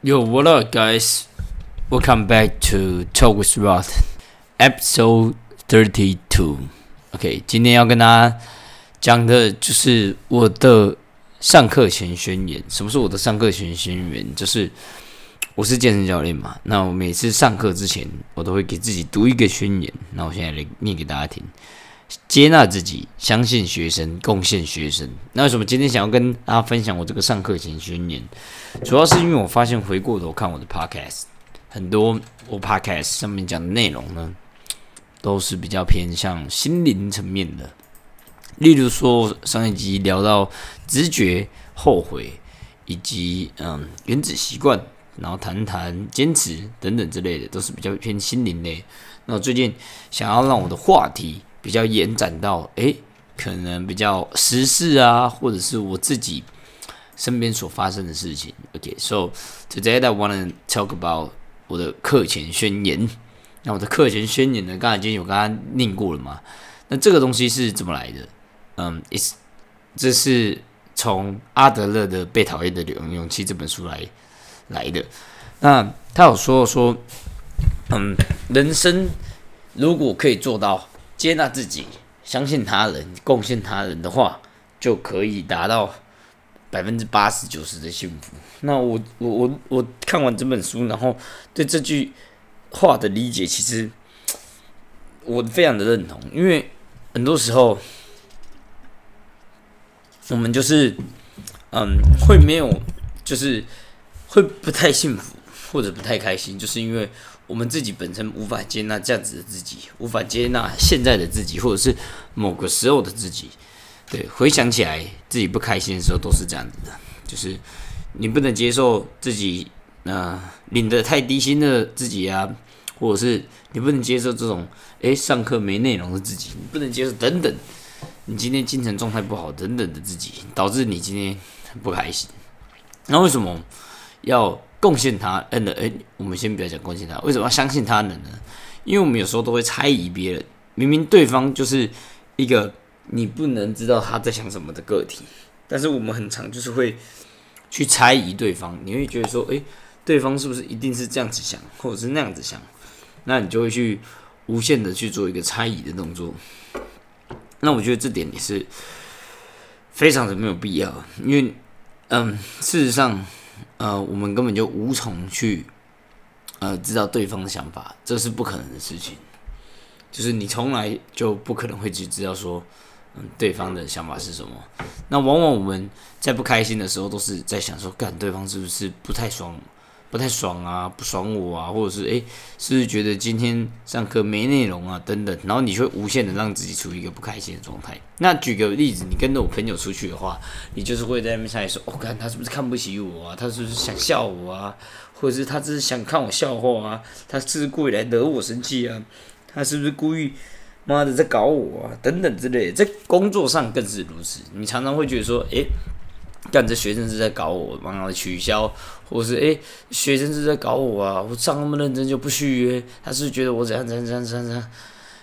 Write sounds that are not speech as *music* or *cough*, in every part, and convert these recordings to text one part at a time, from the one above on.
Yo, what up, guys? Welcome back to Talk with Roth, episode thirty-two. OK，今天要跟大家讲的就是我的上课前宣言。什么是我的上课前宣言？就是我是健身教练嘛，那我每次上课之前，我都会给自己读一个宣言。那我现在来念给大家听。接纳自己，相信学生，贡献学生。那为什么今天想要跟大家分享我这个上课前宣言？主要是因为我发现回过头看我的 podcast，很多我 podcast 上面讲的内容呢，都是比较偏向心灵层面的。例如说上一集聊到直觉、后悔，以及嗯原子习惯，然后谈谈坚持等等之类的，都是比较偏心灵类。那我最近想要让我的话题。比较延展到诶，可能比较时事啊，或者是我自己身边所发生的事情。OK，so today I wanna talk about 我的课前宣言。那我的课前宣言呢，刚才已经有刚刚念过了嘛？那这个东西是怎么来的？嗯，is 这是从阿德勒的《被讨厌的勇勇气》这本书来来的。那他有说说，嗯，人生如果可以做到。接纳自己，相信他人，贡献他人的话，就可以达到百分之八十九十的幸福。那我我我我看完这本书，然后对这句话的理解，其实我非常的认同。因为很多时候，我们就是嗯，会没有，就是会不太幸福，或者不太开心，就是因为。我们自己本身无法接纳这样子的自己，无法接纳现在的自己，或者是某个时候的自己。对，回想起来，自己不开心的时候都是这样子的，就是你不能接受自己，呃，领的太低薪的自己啊，或者是你不能接受这种，诶，上课没内容的自己，你不能接受等等，你今天精神状态不好等等的自己，导致你今天不开心。那为什么要？贡献他，嗯的，诶，我们先不要讲贡献他，为什么要相信他人呢？因为我们有时候都会猜疑别人，明明对方就是一个你不能知道他在想什么的个体，但是我们很常就是会去猜疑对方，你会觉得说，诶，对方是不是一定是这样子想，或者是那样子想？那你就会去无限的去做一个猜疑的动作。那我觉得这点也是非常的没有必要，因为，嗯，事实上。呃，我们根本就无从去呃知道对方的想法，这是不可能的事情。就是你从来就不可能会去知道说，对方的想法是什么。那往往我们在不开心的时候，都是在想说，干对方是不是不太爽。不太爽啊，不爽我啊，或者是诶，是不是觉得今天上课没内容啊，等等，然后你会无限的让自己处于一个不开心的状态。那举个例子，你跟着我朋友出去的话，你就是会在那边想说，哦，看他是不是看不起我啊？他是不是想笑我啊？或者是他只是想看我笑话啊？他是不是故意来惹我生气啊？他是不是故意妈的在搞我啊？等等之类，的，在工作上更是如此。你常常会觉得说，诶。干这学生是在搞我，帮他取消，或是诶，学生是在搞我啊！我上那么认真就不续约，他是觉得我怎样怎样怎样怎样？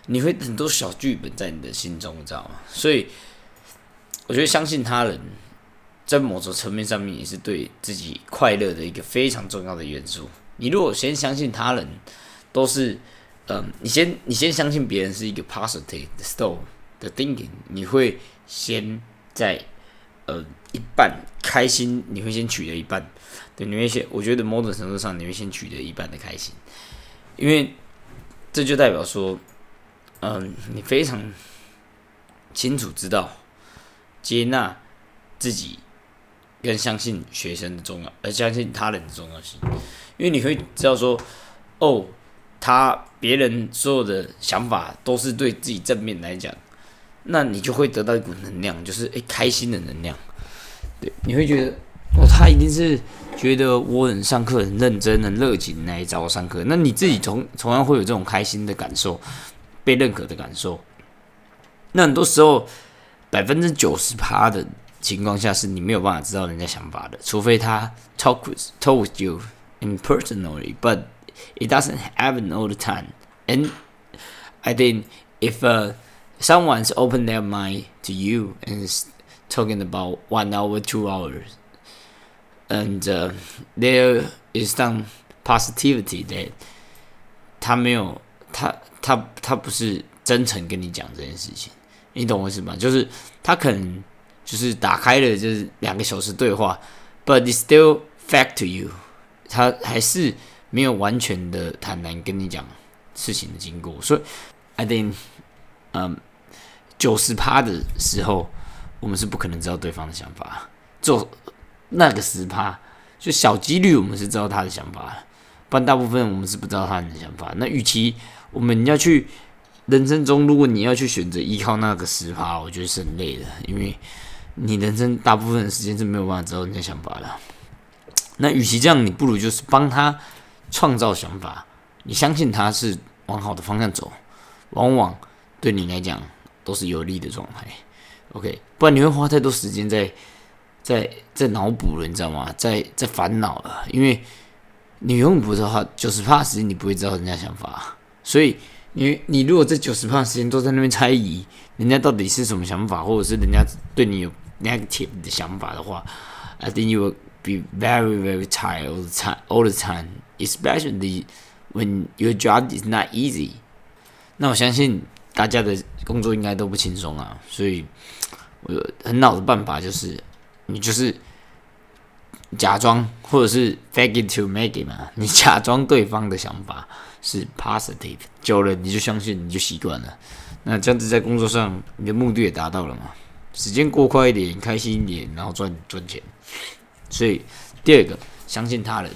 你会很多小剧本在你的心中，你知道吗？所以我觉得相信他人，在某种层面上面也是对自己快乐的一个非常重要的元素。你如果先相信他人，都是嗯，你先你先相信别人是一个 positive store 的 thinking，你会先在。呃，一半开心，你会先取得一半，对，你会先，我觉得某种程度上，你会先取得一半的开心，因为这就代表说，嗯，你非常清楚知道接纳自己跟相信学生的重要，而相信他人的重要性，因为你会知道说，哦，他别人所有的想法都是对自己正面来讲。那你就会得到一股能量，就是诶开心的能量，对，你会觉得哦，他一定是觉得我很上课很认真、很热情来找我上课。那你自己同同样会有这种开心的感受，被认可的感受。那很多时候，百分之九十趴的情况下，是你没有办法知道人家想法的，除非他 talk with told you impersonally，but it doesn't happen all the time。And I think if a someone's open their mind to you and is talking about one hour, two hours. and uh, there is some positivity that 他没有他他他不是真诚跟你讲这件事情，你懂我意思吗？就是他可能就是打开了就是两个小时对话，but it's still fact to you，他还是 没有完全的坦然跟你讲事情的经过，所以 I think，嗯，九十趴的时候，我们是不可能知道对方的想法，就那个十趴，就小几率我们是知道他的想法，不然大部分我们是不知道他的想法。那与其我们要去人生中，如果你要去选择依靠那个十趴，我觉得是很累的，因为你人生大部分的时间是没有办法知道人家想法的。那与其这样，你不如就是帮他创造想法，你相信他是往好的方向走，往往对你来讲都是有利的状态。OK，不然你会花太多时间在在在脑补了，你知道吗？在在烦恼了，因为你永远不知道九十趴时间你不会知道人家想法，所以你你如果这九十趴时间都在那边猜疑人家到底是什么想法，或者是人家对你有 negative 的想法的话，I think you will。be very very tired all the time all the time, especially when your job is not easy。那我相信大家的工作应该都不轻松啊，所以我有很好的办法就是，你就是假装或者是 fake it to make it 嘛，*laughs* 你假装对方的想法是 positive，久了你就相信，你就习惯了。那这样子在工作上，你的目的也达到了嘛？时间过快一点，开心一点，然后赚赚钱。所以第二个，相信他人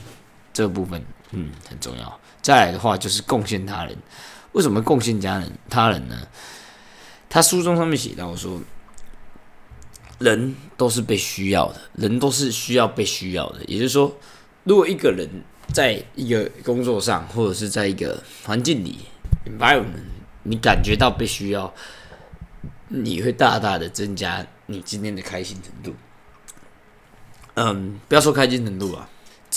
这个部分，嗯，很重要。再来的话就是贡献他人。为什么贡献家人他人呢？他书中上面写到说，人都是被需要的，人都是需要被需要的。也就是说，如果一个人在一个工作上，或者是在一个环境里 （environment），你感觉到被需要，你会大大的增加你今天的开心程度。嗯，不要说开心程度啊，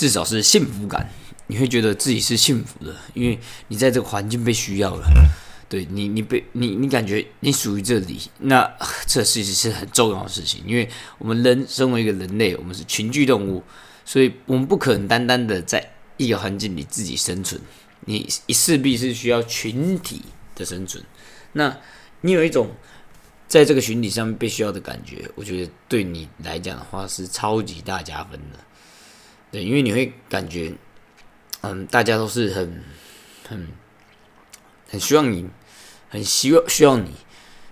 至少是幸福感，你会觉得自己是幸福的，因为你在这个环境被需要了。对你，你被你，你感觉你属于这里，那 *laughs* 这事实是很重要的事情。因为我们人身为一个人类，我们是群居动物，所以我们不可能单单的在一个环境里自己生存，你势必是需要群体的生存。那你有一种。在这个群体上面被需要的感觉，我觉得对你来讲的话是超级大加分的。对，因为你会感觉，嗯，大家都是很、很、很希望你，很希望需要你，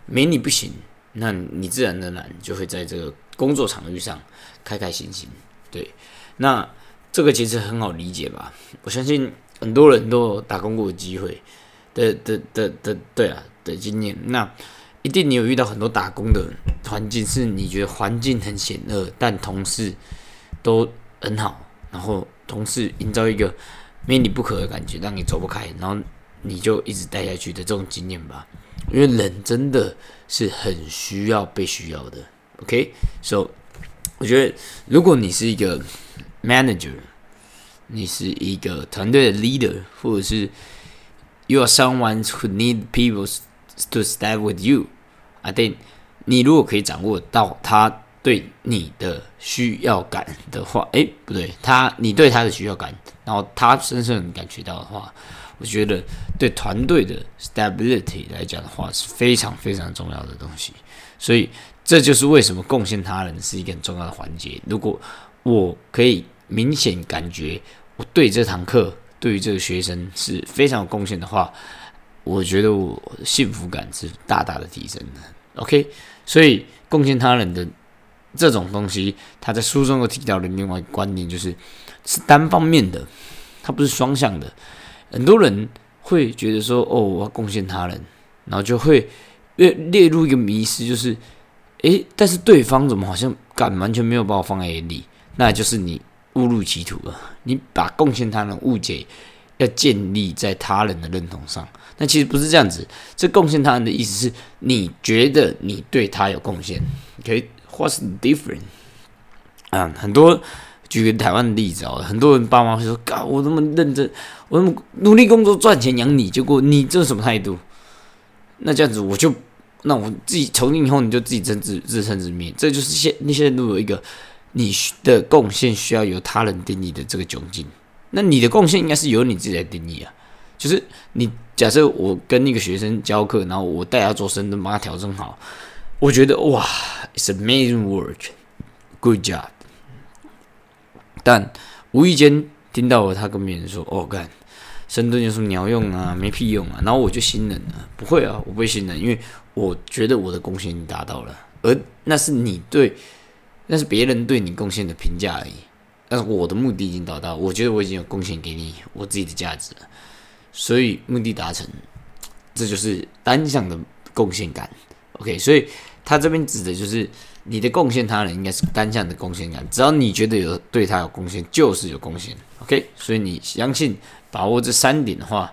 没你不行。那你自然而然就会在这个工作场域上开开心心。对，那这个其实很好理解吧？我相信很多人都打工过的机会的的的的，对啊的经验。那一定你有遇到很多打工的环境，是你觉得环境很险恶，但同事都很好，然后同事营造一个没你不可的感觉，让你走不开，然后你就一直待下去的这种经验吧。因为人真的是很需要被需要的。OK，so 我觉得如果你是一个 manager，你是一个团队的 leader，或者是 you are someone who need people。To stay with you, I think 你如果可以掌握到他对你的需要感的话，诶，不对，他你对他的需要感，然后他深深感觉到的话，我觉得对团队的 stability 来讲的话是非常非常重要的东西。所以这就是为什么贡献他人是一个很重要的环节。如果我可以明显感觉我对这堂课对于这个学生是非常有贡献的话。我觉得我幸福感是大大的提升的。OK，所以贡献他人的这种东西，他在书中又提到了另外一个观念就是是单方面的，它不是双向的。很多人会觉得说：“哦，我要贡献他人”，然后就会列列入一个迷失，就是诶，但是对方怎么好像敢完全没有把我放在眼里？那就是你误入歧途了。你把贡献他人误解要建立在他人的认同上。那其实不是这样子，这贡献他人的意思是你觉得你对他有贡献可以 What's difference？啊，很多举个台湾的例子哦，很多人爸妈会说：“God，我那么认真，我那么努力工作赚钱养你，结果你这是什么态度？”那这样子我就，那我自己从今以后你就自己争自自生自灭，这就是现那些人都有一个你的贡献需要由他人定义的这个窘境。那你的贡献应该是由你自己来定义啊。就是你假设我跟那个学生教课，然后我带他做深蹲，把他调整好，我觉得哇，it's amazing work，good job。但无意间听到了他跟别人说：“哦，干深蹲有什么鸟用啊？没屁用啊！”然后我就心冷了。不会啊，我不会心冷，因为我觉得我的贡献已经达到了，而那是你对，那是别人对你贡献的评价而已。但是我的目的已经达到，我觉得我已经有贡献给你我自己的价值了，所以目的达成，这就是单向的贡献感。OK，所以他这边指的就是。你的贡献他人应该是单向的贡献感，只要你觉得有对他有贡献，就是有贡献。OK，所以你相信把握这三点的话，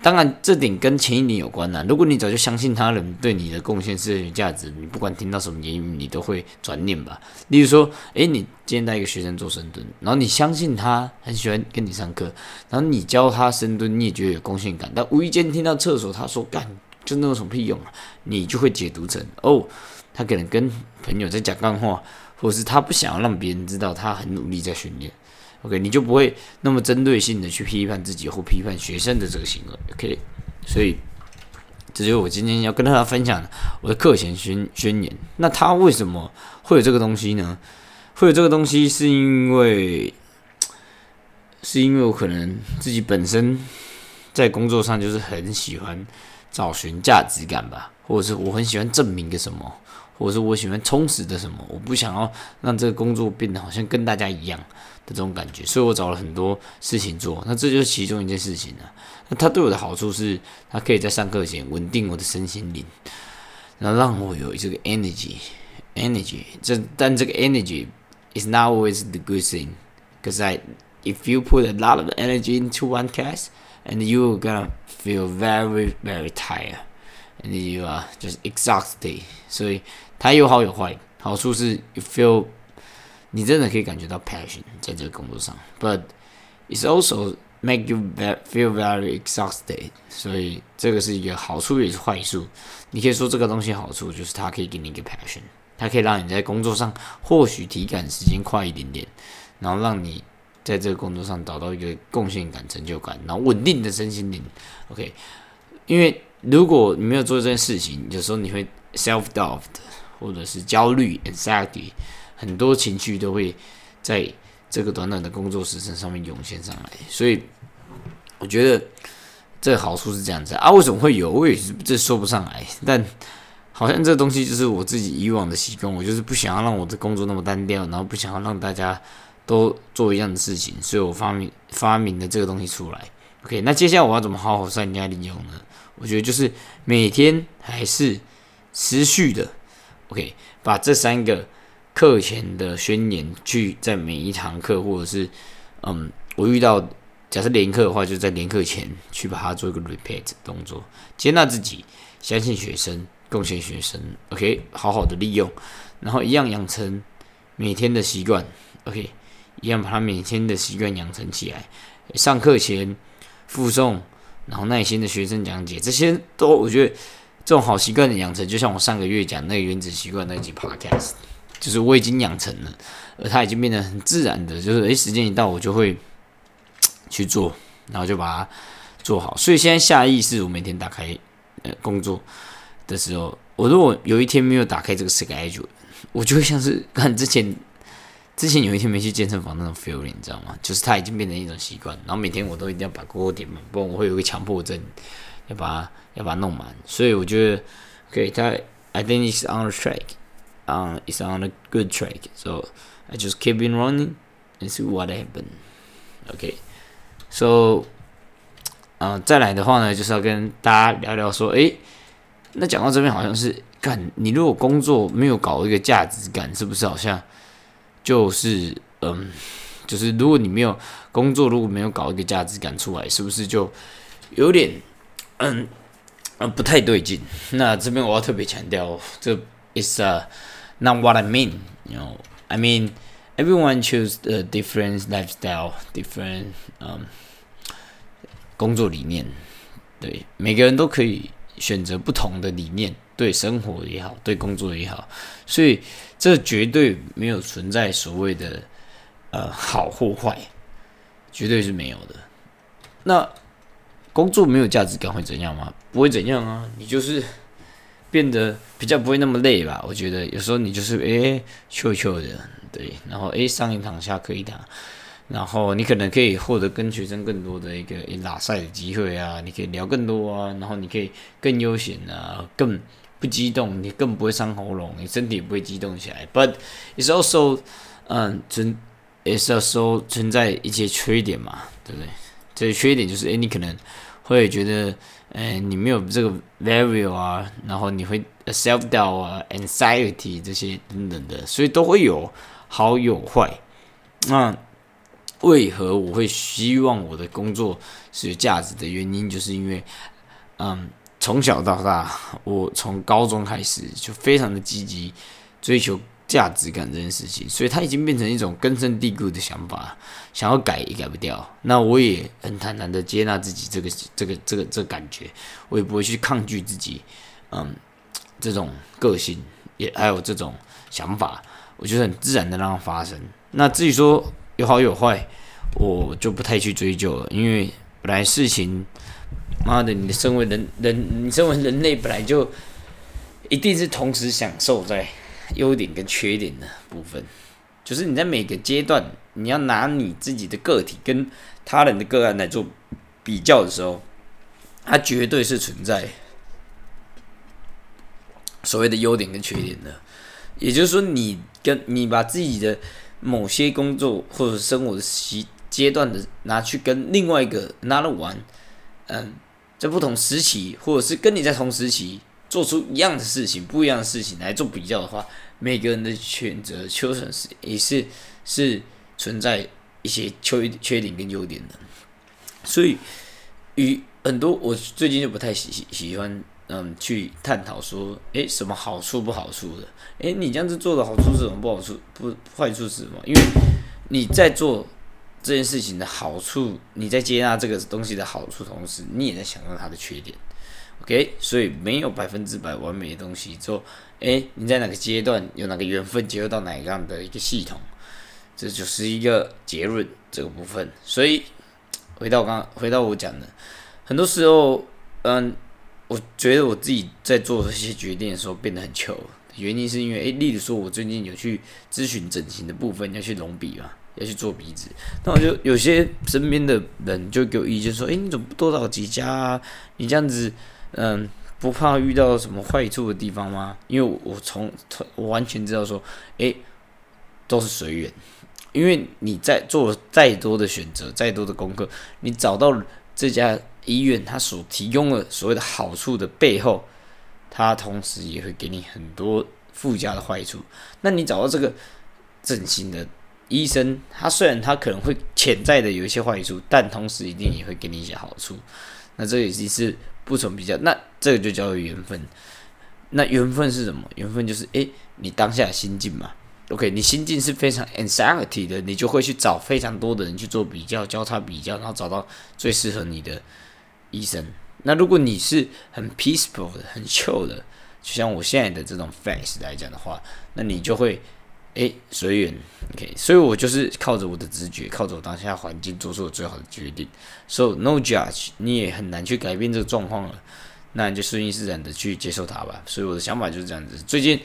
当然这点跟前一点有关呐。如果你早就相信他人对你的贡献是有价值，你不管听到什么言语，你都会转念吧。例如说，诶，你今天带一个学生做深蹲，然后你相信他很喜欢跟你上课，然后你教他深蹲，你也觉得有贡献感，但无意间听到厕所他说干，就那有什么屁用啊？你就会解读成哦。他可能跟朋友在讲干话，或者是他不想要让别人知道他很努力在训练。OK，你就不会那么针对性的去批判自己或批判学生的这个行为。OK，所以这就是我今天要跟大家分享我的课前宣宣言。那他为什么会有这个东西呢？会有这个东西是因为是因为我可能自己本身在工作上就是很喜欢找寻价值感吧，或者是我很喜欢证明个什么。或者是我喜欢充实的什么，我不想要让这个工作变得好像跟大家一样的这种感觉，所以我找了很多事情做。那这就是其中一件事情了。那它对我的好处是，它可以在上课前稳定我的身心灵，然后让我有这个 energy，energy。这但这个 energy is not always the good thing, because I if you put a lot of energy into one task, and you gonna feel very very tired. And you are just exhausted，所以它有好有坏。好处是，you feel，你真的可以感觉到 passion 在这个工作上。But it's also make you feel very exhausted。所以这个是一个好处也是坏处。你可以说这个东西好处就是它可以给你一个 passion，它可以让你在工作上或许体感时间快一点点，然后让你在这个工作上找到一个贡献感、成就感，然后稳定的身心灵。OK，因为。如果你没有做这件事情，有时候你会 self doubt，或者是焦虑 anxiety，很多情绪都会在这个短短的工作时程上面涌现上来。所以我觉得这个好处是这样子啊。为什么会有？我也这说不上来。但好像这东西就是我自己以往的习惯，我就是不想要让我的工作那么单调，然后不想要让大家都做一样的事情，所以我发明发明的这个东西出来。OK，那接下来我要怎么好好善加利用呢？我觉得就是每天还是持续的，OK，把这三个课前的宣言去在每一堂课，或者是嗯，我遇到假设连课的话，就在连课前去把它做一个 repeat 动作，接纳自己，相信学生，贡献学生，OK，好好的利用，然后一样养成每天的习惯，OK，一样把它每天的习惯养成起来，上课前附送。然后耐心的学生讲解，这些都我觉得这种好习惯的养成，就像我上个月讲那个原子习惯那集 podcast，就是我已经养成了，而它已经变得很自然的，就是诶时间一到我就会去做，然后就把它做好。所以现在下意识，我每天打开呃工作的时候，我如果有一天没有打开这个 schedule，我就会像是 *laughs* 看之前。之前有一天没去健身房那种 feeling，你知道吗？就是它已经变成一种习惯，然后每天我都一定要把锅点满，不然我会有个强迫症，要把要把它弄满。所以我觉得，OK，它 I think it's on the track，嗯，it's on a good track，so I just keep in running and see what happen。OK，so，嗯，再来的话呢，就是要跟大家聊聊说，诶，那讲到这边好像是，干你如果工作没有搞一个价值感，是不是好像？就是嗯，就是如果你没有工作，如果没有搞一个价值感出来，是不是就有点嗯嗯不太对劲？那这边我要特别强调，这 is a not what I mean. You know, I mean everyone choose a different lifestyle, different 嗯工作理念。对，每个人都可以选择不同的理念，对生活也好，对工作也好，所以这绝对没有存在所谓的呃好或坏，绝对是没有的。那工作没有价值感会怎样吗？不会怎样啊，你就是变得比较不会那么累吧？我觉得有时候你就是诶，悄悄的，对，然后诶，上一堂下课一堂。然后你可能可以获得跟学生更多的一个拉赛的机会啊，你可以聊更多啊，然后你可以更悠闲啊，更不激动，你更不会伤喉咙，你身体也不会激动起来。But it's also，嗯，存，it's also 存在一些缺点嘛，对不对？这些缺点就是，诶，你可能会觉得，诶，你没有这个 value 啊，然后你会 self doubt 啊，anxiety 这些等等的，所以都会有好有坏，那。为何我会希望我的工作是有价值的原因，就是因为，嗯，从小到大，我从高中开始就非常的积极追求价值感这件事情，所以它已经变成一种根深蒂固的想法，想要改也改不掉。那我也很坦然的接纳自己这个这个这个这感觉，我也不会去抗拒自己，嗯，这种个性也还有这种想法，我觉得很自然的让它发生。那至于说。有好有坏，我就不太去追究了，因为本来事情，妈的，你身为人人，你身为人类本来就一定是同时享受在优点跟缺点的部分，就是你在每个阶段，你要拿你自己的个体跟他人的个案来做比较的时候，它绝对是存在所谓的优点跟缺点的，也就是说，你跟你把自己的。某些工作或者生活的时阶段的拿去跟另外一个拿了玩，嗯，在不同时期或者是跟你在同时期做出一样的事情、不一样的事情来做比较的话，每个人的选择、秋生是也是是存在一些缺缺点跟优点的。所以，与很多我最近就不太喜喜喜欢。嗯，去探讨说，诶，什么好处不好处的？诶，你这样子做的好处是什么？不好处不坏处是什么？因为你在做这件事情的好处，你在接纳这个东西的好处同时，你也在想到它的缺点。OK，所以没有百分之百完美的东西。做，诶，你在哪个阶段有哪个缘分接入到哪样的一个系统，这就是一个结论这个部分。所以回到刚回到我讲的，很多时候，嗯。我觉得我自己在做这些决定的时候变得很糗，原因是因为，诶，例如说，我最近有去咨询整形的部分，要去隆鼻嘛，要去做鼻子，那我就有些身边的人就给我意见说，诶，你怎么不多找几家啊？你这样子，嗯，不怕遇到什么坏处的地方吗？因为我从我完全知道说，诶，都是随缘，因为你在做再多的选择，再多的功课，你找到这家。医院它所提供的所谓的好处的背后，它同时也会给你很多附加的坏处。那你找到这个整形的医生，他虽然他可能会潜在的有一些坏处，但同时一定也会给你一些好处。那这已经是不成比较。那这个就叫做缘分。那缘分是什么？缘分就是诶，你当下心境嘛。OK，你心境是非常 anxiety 的，你就会去找非常多的人去做比较、交叉比较，然后找到最适合你的。医生，那如果你是很 peaceful 的、很 chill 的，就像我现在的这种 face 来讲的话，那你就会诶随缘，OK，所以我就是靠着我的直觉，靠着我当下环境做出我最好的决定。So no judge，你也很难去改变这个状况了，那你就顺应自然的去接受它吧。所以我的想法就是这样子。最近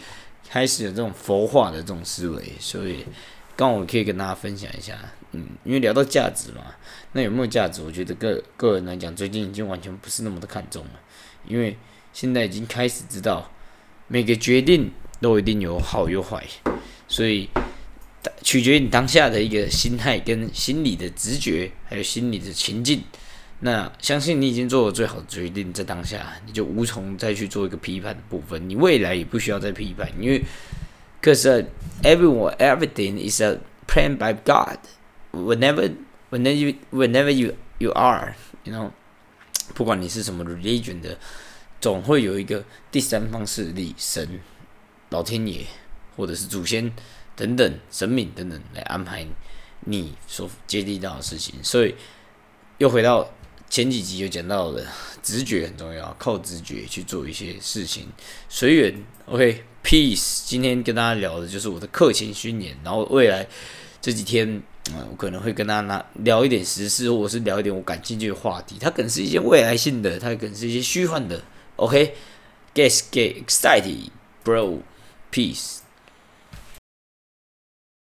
开始有这种佛化的这种思维，所以刚好我可以跟大家分享一下。嗯，因为聊到价值嘛，那有没有价值？我觉得个个人来讲，最近已经完全不是那么的看重了，因为现在已经开始知道每个决定都一定有好有坏，所以取决于你当下的一个心态跟心理的直觉，还有心理的情境。那相信你已经做了最好的决定，在当下你就无从再去做一个批判的部分，你未来也不需要再批判，因为 Cause everyone, everything is a plan by God。whenever whenever you whenever you you are you know，不管你是什么 religion 的，总会有一个第三方势力，神、老天爷或者是祖先等等神明等等来安排你所接地到的事情。所以又回到前几集有讲到的，直觉很重要，靠直觉去做一些事情，随缘。OK，peace。今天跟大家聊的就是我的课前训练，然后未来这几天，嗯，我可能会跟大家拿聊一点时事，或者是聊一点我感兴趣的话题。它可能是一些未来性的，它可能是一些虚幻的。OK，get get excited，bro，peace。